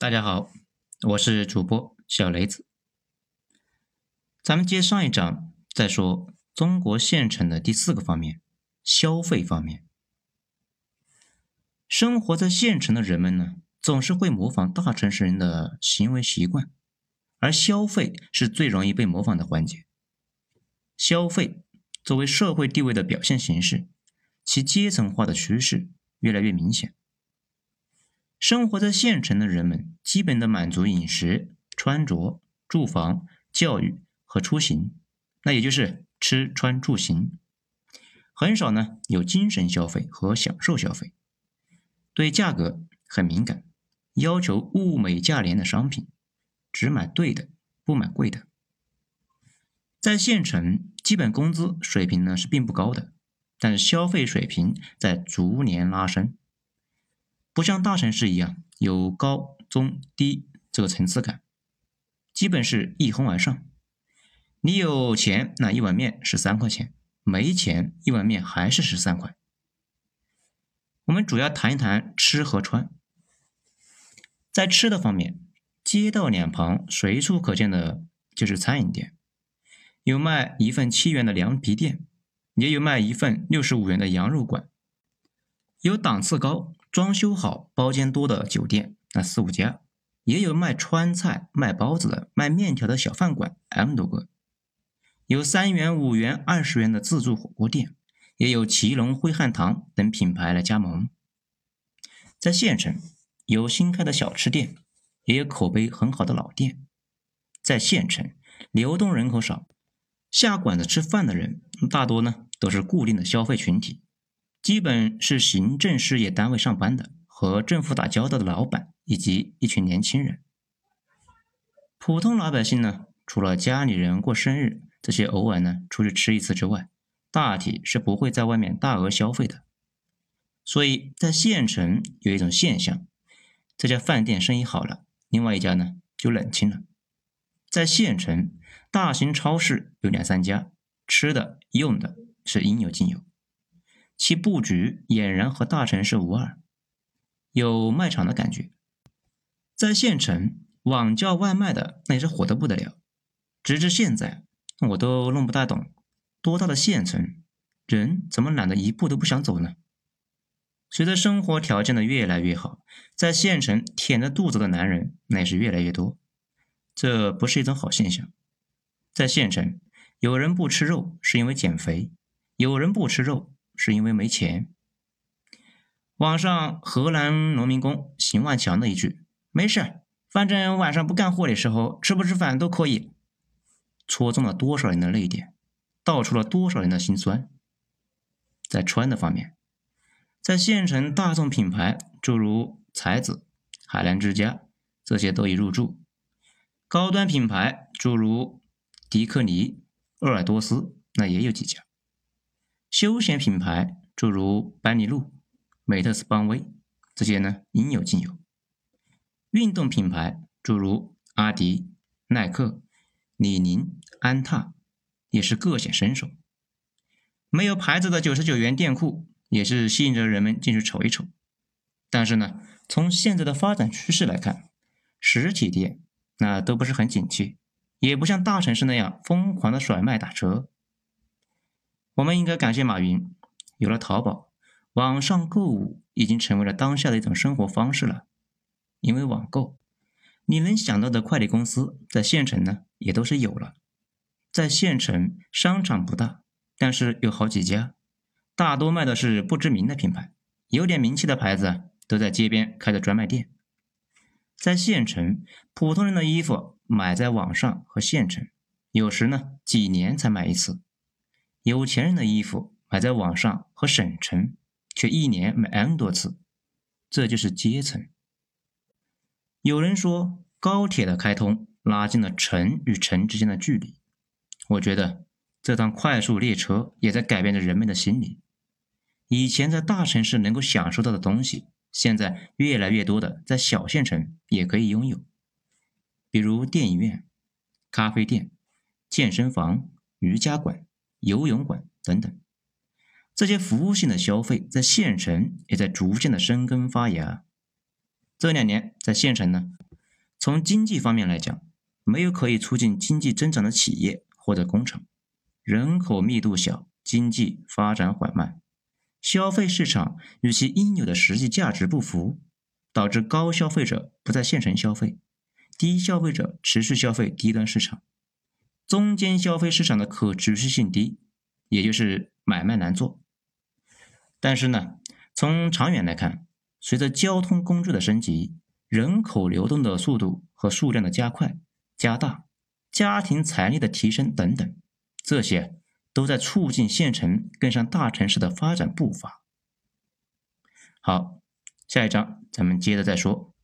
大家好，我是主播小雷子。咱们接上一章再说中国县城的第四个方面——消费方面。生活在县城的人们呢，总是会模仿大城市人的行为习惯，而消费是最容易被模仿的环节。消费作为社会地位的表现形式，其阶层化的趋势越来越明显。生活在县城的人们，基本的满足饮食、穿着、住房、教育和出行，那也就是吃穿住行，很少呢有精神消费和享受消费。对价格很敏感，要求物美价廉的商品，只买对的，不买贵的。在县城，基本工资水平呢是并不高的，但是消费水平在逐年拉升。不像大城市一样有高中低这个层次感，基本是一哄而上。你有钱，那一碗面是三块钱；没钱，一碗面还是十三块。我们主要谈一谈吃和穿。在吃的方面，街道两旁随处可见的就是餐饮店，有卖一份七元的凉皮店，也有卖一份六十五元的羊肉馆，有档次高。装修好、包间多的酒店，那四五家，也有卖川菜、卖包子的、卖面条的小饭馆，M 多个。有三元、五元、二十元的自助火锅店，也有祁隆、徽汉堂等品牌来加盟。在县城，有新开的小吃店，也有口碑很好的老店。在县城，流动人口少，下馆子吃饭的人大多呢都是固定的消费群体。基本是行政事业单位上班的，和政府打交道的老板以及一群年轻人。普通老百姓呢，除了家里人过生日这些偶尔呢出去吃一次之外，大体是不会在外面大额消费的。所以在县城有一种现象：这家饭店生意好了，另外一家呢就冷清了。在县城，大型超市有两三家，吃的用的是应有尽有。其布局俨然和大城市无二，有卖场的感觉。在县城，网叫外卖的那也是火得不得了。直至现在，我都弄不大懂，多大的县城，人怎么懒得一步都不想走呢？随着生活条件的越来越好，在县城舔着肚子的男人那也是越来越多。这不是一种好现象。在县城，有人不吃肉是因为减肥，有人不吃肉。是因为没钱。网上河南农民工邢万强的一句“没事，反正晚上不干活的时候吃不吃饭都可以”，戳中了多少人的泪点，道出了多少人的心酸。在穿的方面，在县城大众品牌诸如才子、海澜之家这些都已入驻，高端品牌诸如迪克尼、鄂尔多斯那也有几家。休闲品牌诸如班尼路、美特斯邦威这些呢，应有尽有。运动品牌诸如阿迪、耐克、李宁、安踏也是各显身手。没有牌子的九十九元店铺也是吸引着人们进去瞅一瞅。但是呢，从现在的发展趋势来看，实体店那都不是很景气，也不像大城市那样疯狂的甩卖打折。我们应该感谢马云，有了淘宝，网上购物已经成为了当下的一种生活方式了。因为网购，你能想到的快递公司在县城呢也都是有了。在县城，商场不大，但是有好几家，大多卖的是不知名的品牌，有点名气的牌子都在街边开的专卖店。在县城，普通人的衣服买在网上和县城，有时呢几年才买一次。有钱人的衣服买在网上和省城，却一年买 N 多次，这就是阶层。有人说高铁的开通拉近了城与城之间的距离，我觉得这趟快速列车也在改变着人们的心理。以前在大城市能够享受到的东西，现在越来越多的在小县城也可以拥有，比如电影院、咖啡店、健身房、瑜伽馆。游泳馆等等，这些服务性的消费在县城也在逐渐的生根发芽。这两年在县城呢，从经济方面来讲，没有可以促进经济增长的企业或者工厂，人口密度小，经济发展缓慢，消费市场与其应有的实际价值不符，导致高消费者不在县城消费，低消费者持续消费低端市场，中间消费市场的可持续性低，也就是买卖难做。但是呢，从长远来看，随着交通工具的升级，人口流动的速度和数量的加快、加大，家庭财力的提升等等，这些都在促进县城跟上大城市的发展步伐。好，下一章咱们接着再说。